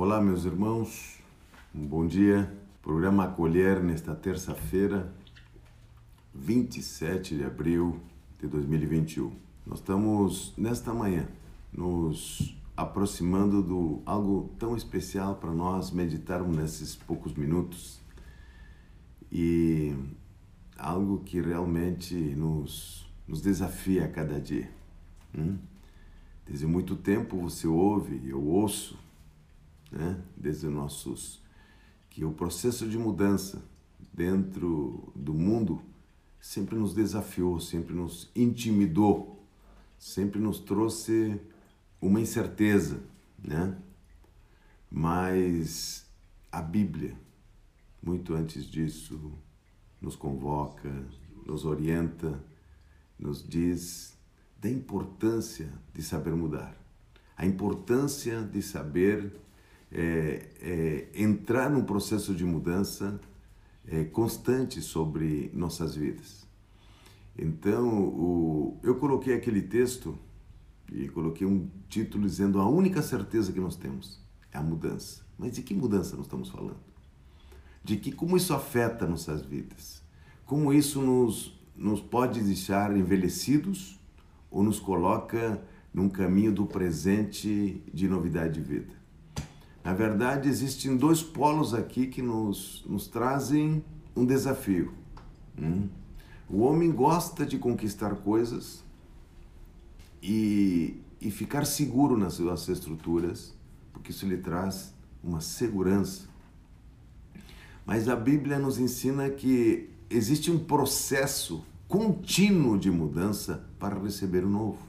Olá, meus irmãos, um bom dia. Programa Acolher nesta terça-feira, 27 de abril de 2021. Nós estamos nesta manhã nos aproximando do algo tão especial para nós meditarmos nesses poucos minutos e algo que realmente nos, nos desafia a cada dia. Hum? Desde muito tempo você ouve, eu ouço, né? desde nossos que o processo de mudança dentro do mundo sempre nos desafiou, sempre nos intimidou, sempre nos trouxe uma incerteza, né? Mas a Bíblia, muito antes disso, nos convoca, nos orienta, nos diz da importância de saber mudar, a importância de saber é, é, entrar num processo de mudança é, constante sobre nossas vidas. Então, o, eu coloquei aquele texto e coloquei um título dizendo a única certeza que nós temos é a mudança. Mas de que mudança nós estamos falando? De que como isso afeta nossas vidas? Como isso nos, nos pode deixar envelhecidos ou nos coloca num caminho do presente de novidade de vida? Na verdade, existem dois polos aqui que nos, nos trazem um desafio. Hum? O homem gosta de conquistar coisas e, e ficar seguro nas suas estruturas, porque isso lhe traz uma segurança. Mas a Bíblia nos ensina que existe um processo contínuo de mudança para receber o novo.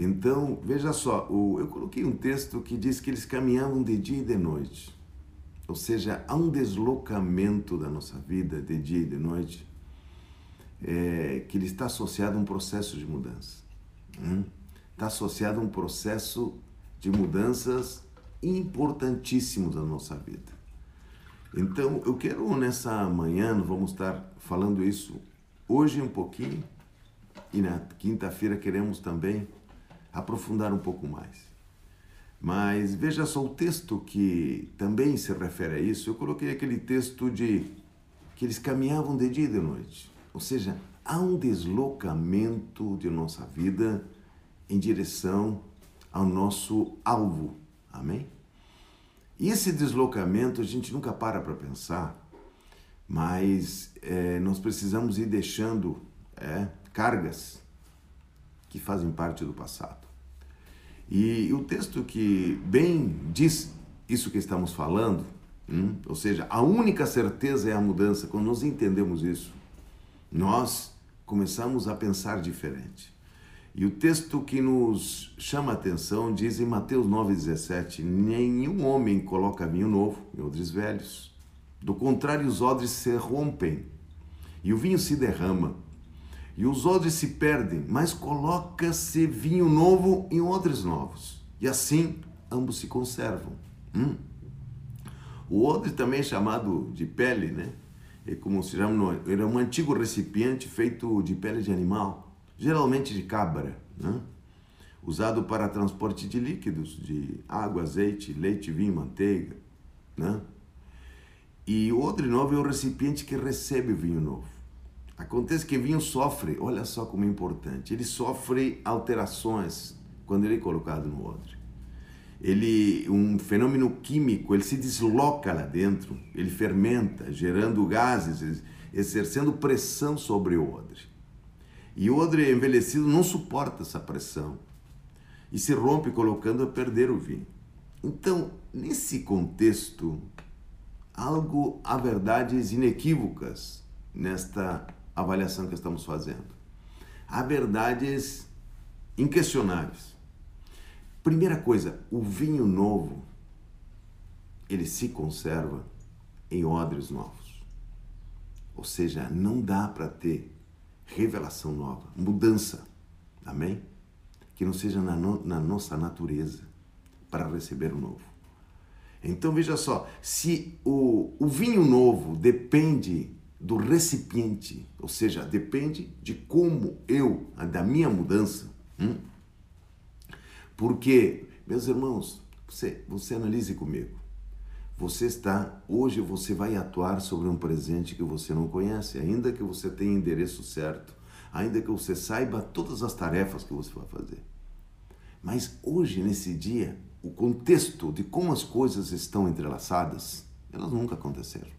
Então, veja só, eu coloquei um texto que diz que eles caminhavam de dia e de noite. Ou seja, há um deslocamento da nossa vida de dia e de noite é, que ele está associado a um processo de mudança. Hum? Está associado a um processo de mudanças importantíssimos da nossa vida. Então, eu quero nessa manhã, vamos estar falando isso hoje um pouquinho e na quinta-feira queremos também aprofundar um pouco mais. Mas veja só o texto que também se refere a isso. Eu coloquei aquele texto de que eles caminhavam de dia e de noite. Ou seja, há um deslocamento de nossa vida em direção ao nosso alvo. Amém? E esse deslocamento a gente nunca para para pensar, mas é, nós precisamos ir deixando é, cargas que fazem parte do passado. E o texto que bem diz isso que estamos falando, hum, ou seja, a única certeza é a mudança, quando nós entendemos isso, nós começamos a pensar diferente. E o texto que nos chama a atenção diz em Mateus 9,17: Nenhum homem coloca vinho novo em odres velhos. Do contrário, os odres se rompem e o vinho se derrama e os odres se perdem, mas coloca-se vinho novo em odres novos. E assim ambos se conservam. Hum? O odre também é chamado de pele, né? É como se chama, era um antigo recipiente feito de pele de animal, geralmente de cabra, né? usado para transporte de líquidos, de água, azeite, leite, vinho, manteiga. Né? E o odre novo é o recipiente que recebe o vinho novo. Acontece que vinho sofre, olha só como é importante, ele sofre alterações quando ele é colocado no odre. Ele, um fenômeno químico, ele se desloca lá dentro, ele fermenta, gerando gases, exercendo pressão sobre o odre. E o odre envelhecido não suporta essa pressão e se rompe colocando a perder o vinho. Então, nesse contexto, algo há verdades inequívocas nesta avaliação que estamos fazendo. Há verdades inquestionáveis. Primeira coisa, o vinho novo, ele se conserva em odres novos. Ou seja, não dá para ter revelação nova, mudança. Amém? Que não seja na, no, na nossa natureza para receber o novo. Então veja só, se o, o vinho novo depende do recipiente, ou seja, depende de como eu, da minha mudança. Hum? Porque, meus irmãos, Você, você analise comigo. Você está, hoje você vai atuar sobre um presente que você não conhece, ainda que você tenha endereço certo, ainda que você saiba todas as tarefas que você vai fazer. Mas hoje, nesse dia, o contexto de como as coisas estão entrelaçadas, elas nunca aconteceram.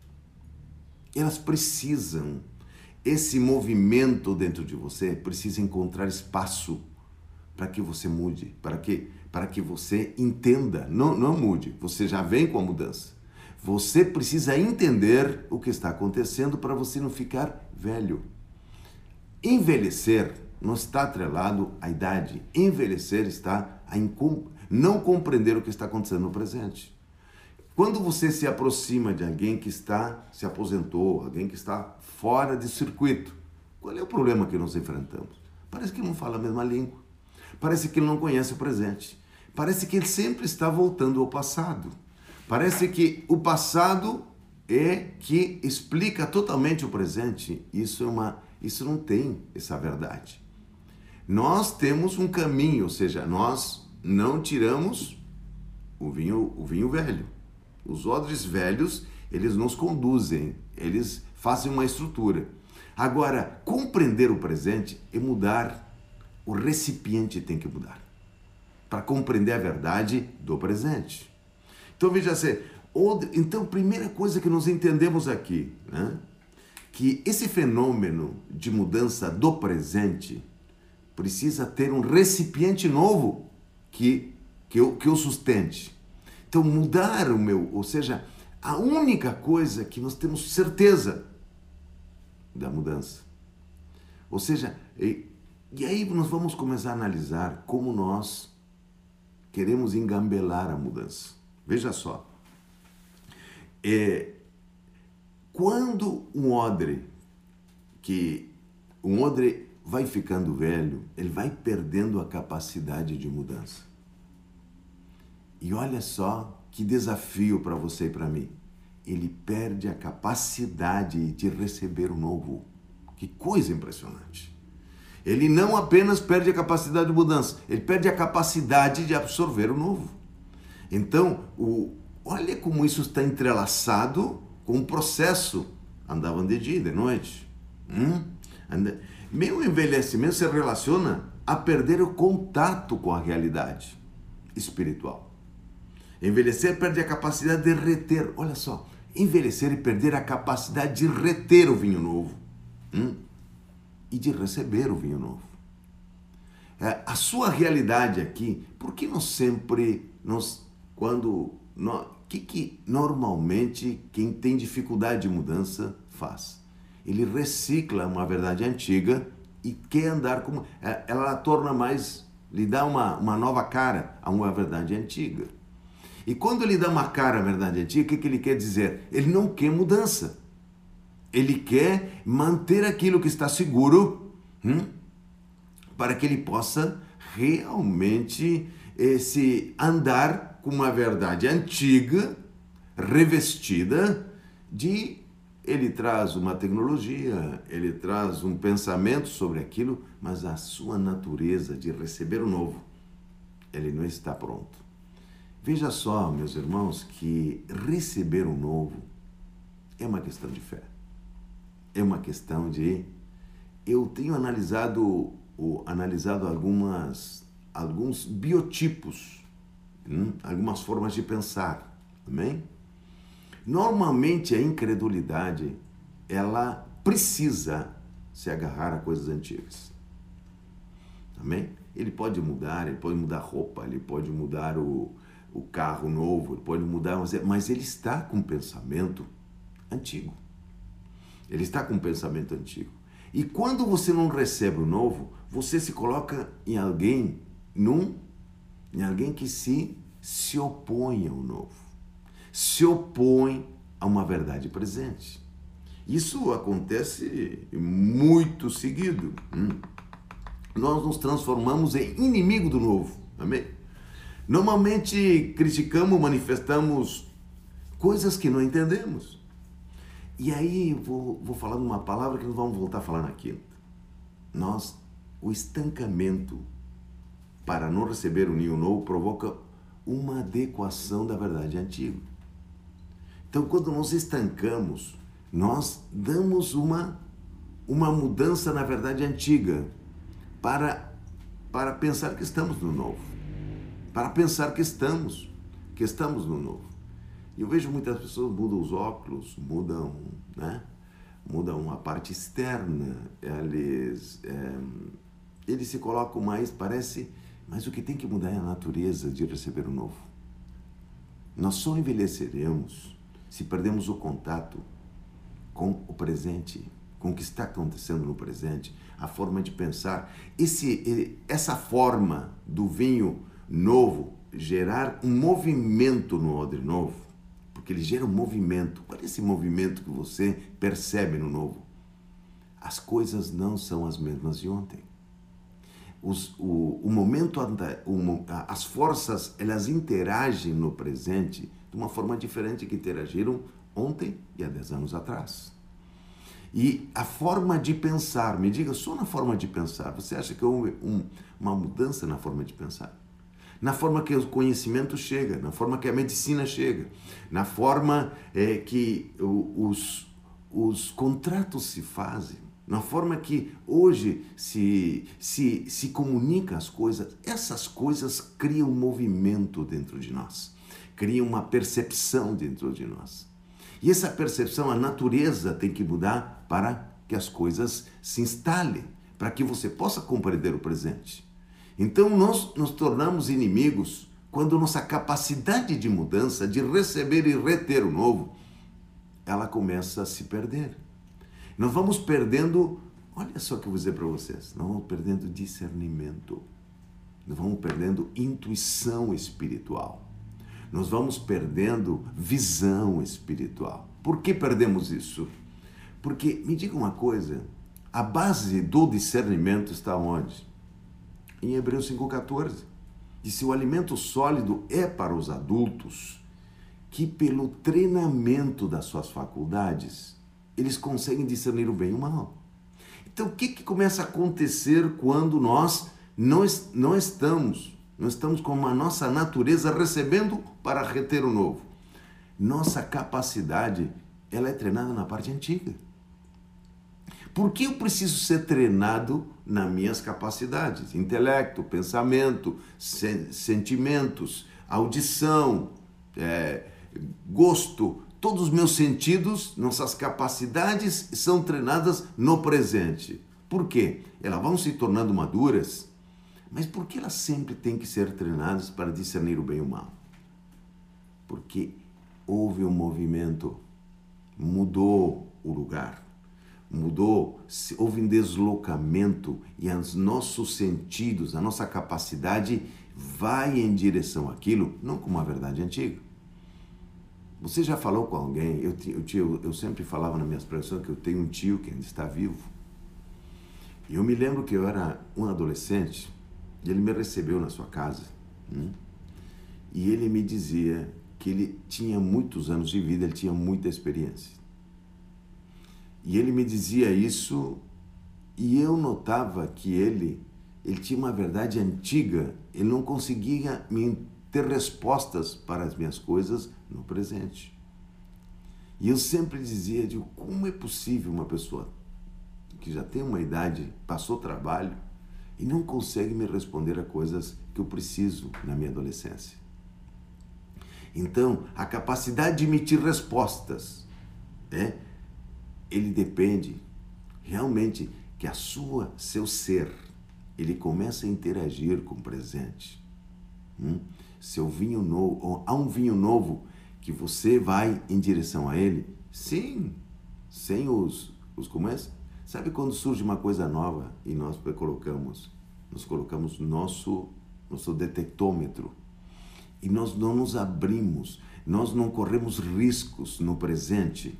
Elas precisam, esse movimento dentro de você precisa encontrar espaço para que você mude, para que, para que você entenda. Não, não mude, você já vem com a mudança. Você precisa entender o que está acontecendo para você não ficar velho. Envelhecer não está atrelado à idade. Envelhecer está a não compreender o que está acontecendo no presente. Quando você se aproxima de alguém que está se aposentou, alguém que está fora de circuito, qual é o problema que nós enfrentamos? Parece que não fala a mesma língua. Parece que ele não conhece o presente. Parece que ele sempre está voltando ao passado. Parece que o passado é que explica totalmente o presente. Isso é uma, isso não tem essa verdade. Nós temos um caminho, ou seja, nós não tiramos o vinho, o vinho velho. Os odres velhos, eles nos conduzem, eles fazem uma estrutura. Agora, compreender o presente é mudar. O recipiente tem que mudar para compreender a verdade do presente. Então veja assim, então primeira coisa que nós entendemos aqui, né, que esse fenômeno de mudança do presente precisa ter um recipiente novo que que o, que o sustente. Então, mudar o meu, ou seja, a única coisa que nós temos certeza da mudança. Ou seja, e, e aí nós vamos começar a analisar como nós queremos engambelar a mudança. Veja só. É, quando um odre, que um odre vai ficando velho, ele vai perdendo a capacidade de mudança. E olha só que desafio para você e para mim. Ele perde a capacidade de receber o novo. Que coisa impressionante. Ele não apenas perde a capacidade de mudança, ele perde a capacidade de absorver o novo. Então, o, olha como isso está entrelaçado com o processo. Andavam de dia e de noite. Hum? Meu envelhecimento se relaciona a perder o contato com a realidade espiritual. Envelhecer perde a capacidade de reter. Olha só, envelhecer e perder a capacidade de reter o vinho novo hum? e de receber o vinho novo. É, a sua realidade aqui, por que nós sempre, nós, quando, o que, que normalmente quem tem dificuldade de mudança faz? Ele recicla uma verdade antiga e quer andar como. É, ela torna mais, lhe dá uma, uma nova cara a uma verdade antiga. E quando ele dá uma cara à verdade antiga, o que, que ele quer dizer? Ele não quer mudança. Ele quer manter aquilo que está seguro hum, para que ele possa realmente esse andar com uma verdade antiga, revestida de ele traz uma tecnologia, ele traz um pensamento sobre aquilo, mas a sua natureza de receber o novo, ele não está pronto. Veja só, meus irmãos, que receber o novo é uma questão de fé. É uma questão de. Eu tenho analisado, analisado algumas, alguns biotipos, hum, algumas formas de pensar. Amém? Normalmente a incredulidade ela precisa se agarrar a coisas antigas. Amém? Ele pode mudar, ele pode mudar roupa, ele pode mudar o, o carro novo, ele pode mudar, mas ele está com um pensamento antigo. Ele está com um pensamento antigo. E quando você não recebe o novo, você se coloca em alguém, num, em alguém que se, se opõe ao novo. Se opõe a uma verdade presente. Isso acontece muito seguido. Hum. Nós nos transformamos em inimigo do novo. Amém? Normalmente criticamos, manifestamos coisas que não entendemos. E aí vou, vou falar uma palavra que nós vamos voltar a falar na quinta. Nós, o estancamento para não receber o ninho novo provoca uma adequação da verdade antiga. Então, quando nós estancamos, nós damos uma, uma mudança na verdade antiga para, para pensar que estamos no novo, para pensar que estamos, que estamos no novo. E eu vejo muitas pessoas mudam os óculos, mudam, né? mudam a parte externa, eles, é, eles se colocam mais, parece, mas o que tem que mudar é a natureza de receber o novo. Nós só envelheceremos se perdemos o contato com o presente, com o que está acontecendo no presente, a forma de pensar. Esse, essa forma do vinho novo gerar um movimento no odre novo, porque ele gera um movimento. Qual é esse movimento que você percebe no novo? As coisas não são as mesmas de ontem. Os, o, o momento, as forças, elas interagem no presente de uma forma diferente que interagiram ontem e há 10 anos atrás. E a forma de pensar, me diga só na forma de pensar, você acha que houve um, uma mudança na forma de pensar? Na forma que o conhecimento chega, na forma que a medicina chega, na forma é, que os, os contratos se fazem, na forma que hoje se, se, se comunica as coisas, essas coisas criam um movimento dentro de nós cria uma percepção dentro de nós. E essa percepção, a natureza tem que mudar para que as coisas se instalem, para que você possa compreender o presente. Então nós nos tornamos inimigos quando nossa capacidade de mudança, de receber e reter o novo, ela começa a se perder. Nós vamos perdendo, olha só o que eu vou dizer para vocês, nós vamos perdendo discernimento, nós vamos perdendo intuição espiritual nós vamos perdendo visão espiritual. Por que perdemos isso? Porque, me diga uma coisa, a base do discernimento está onde? Em Hebreus 5,14. Diz: o alimento sólido é para os adultos que, pelo treinamento das suas faculdades, eles conseguem discernir o bem e o mal. Então, o que, que começa a acontecer quando nós não, não estamos nós estamos com a nossa natureza recebendo para reter o novo. Nossa capacidade, ela é treinada na parte antiga. Por que eu preciso ser treinado nas minhas capacidades? Intelecto, pensamento, sen sentimentos, audição, é, gosto, todos os meus sentidos, nossas capacidades são treinadas no presente. Por quê? Elas vão se tornando maduras mas por que elas sempre têm que ser treinadas para discernir o bem e o mal? Porque houve um movimento, mudou o lugar, mudou, houve um deslocamento e os nossos sentidos, a nossa capacidade vai em direção àquilo, não com uma verdade antiga. Você já falou com alguém? Eu, eu, eu sempre falava na minha expressão que eu tenho um tio que ainda está vivo. E eu me lembro que eu era um adolescente e ele me recebeu na sua casa. Hum? E ele me dizia que ele tinha muitos anos de vida, ele tinha muita experiência. E ele me dizia isso e eu notava que ele ele tinha uma verdade antiga, ele não conseguia me ter respostas para as minhas coisas no presente. E eu sempre dizia, de como é possível uma pessoa que já tem uma idade, passou trabalho, e não consegue me responder a coisas que eu preciso na minha adolescência. Então, a capacidade de emitir respostas, é, ele depende realmente que a sua, seu ser, ele começa a interagir com o presente. Hum? Seu vinho novo, há um vinho novo que você vai em direção a ele, sim, sem os, os como é? Sabe quando surge uma coisa nova e nós colocamos, nós colocamos nosso nosso detectômetro e nós não nos abrimos, nós não corremos riscos no presente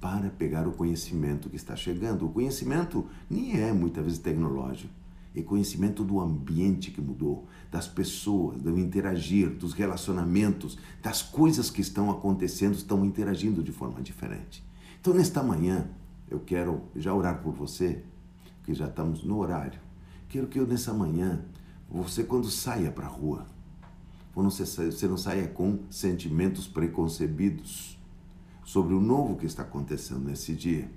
para pegar o conhecimento que está chegando. O conhecimento nem é muitas vezes tecnológico, é conhecimento do ambiente que mudou, das pessoas, do interagir, dos relacionamentos, das coisas que estão acontecendo, estão interagindo de forma diferente. Então, nesta manhã, eu quero já orar por você, que já estamos no horário. Quero que eu nessa manhã, você quando saia para a rua, você não saia com sentimentos preconcebidos sobre o novo que está acontecendo nesse dia.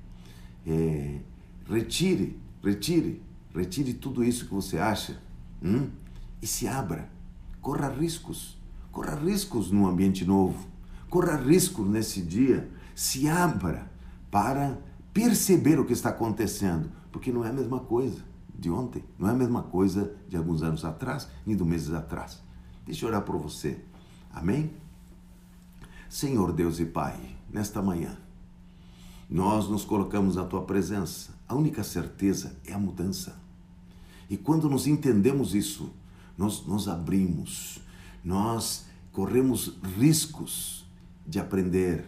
É, retire, retire, retire tudo isso que você acha hum, e se abra. Corra riscos, corra riscos num ambiente novo, corra riscos nesse dia, se abra para perceber o que está acontecendo, porque não é a mesma coisa de ontem, não é a mesma coisa de alguns anos atrás, nem do meses atrás. Deixa eu orar por você. Amém? Senhor Deus e Pai, nesta manhã, nós nos colocamos na tua presença. A única certeza é a mudança. E quando nos entendemos isso, nós nos abrimos, nós corremos riscos de aprender,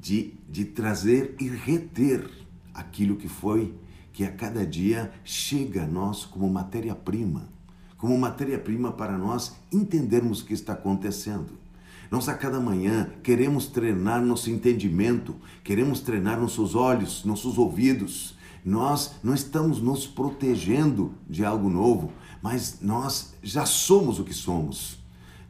de, de trazer e reter aquilo que foi, que a cada dia chega a nós como matéria-prima, como matéria-prima para nós entendermos o que está acontecendo. Nós a cada manhã queremos treinar nosso entendimento, queremos treinar nossos olhos, nossos ouvidos. Nós não estamos nos protegendo de algo novo, mas nós já somos o que somos.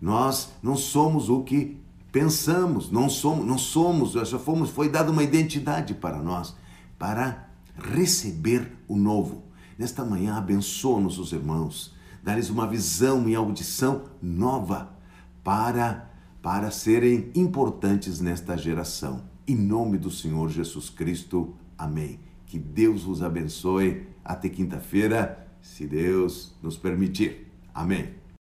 Nós não somos o que pensamos, não somos, não somos, já fomos, foi dada uma identidade para nós, para receber o novo. Nesta manhã, abençoa nossos irmãos, dá-lhes uma visão e audição nova para, para serem importantes nesta geração. Em nome do Senhor Jesus Cristo, amém. Que Deus vos abençoe. Até quinta-feira, se Deus nos permitir. Amém.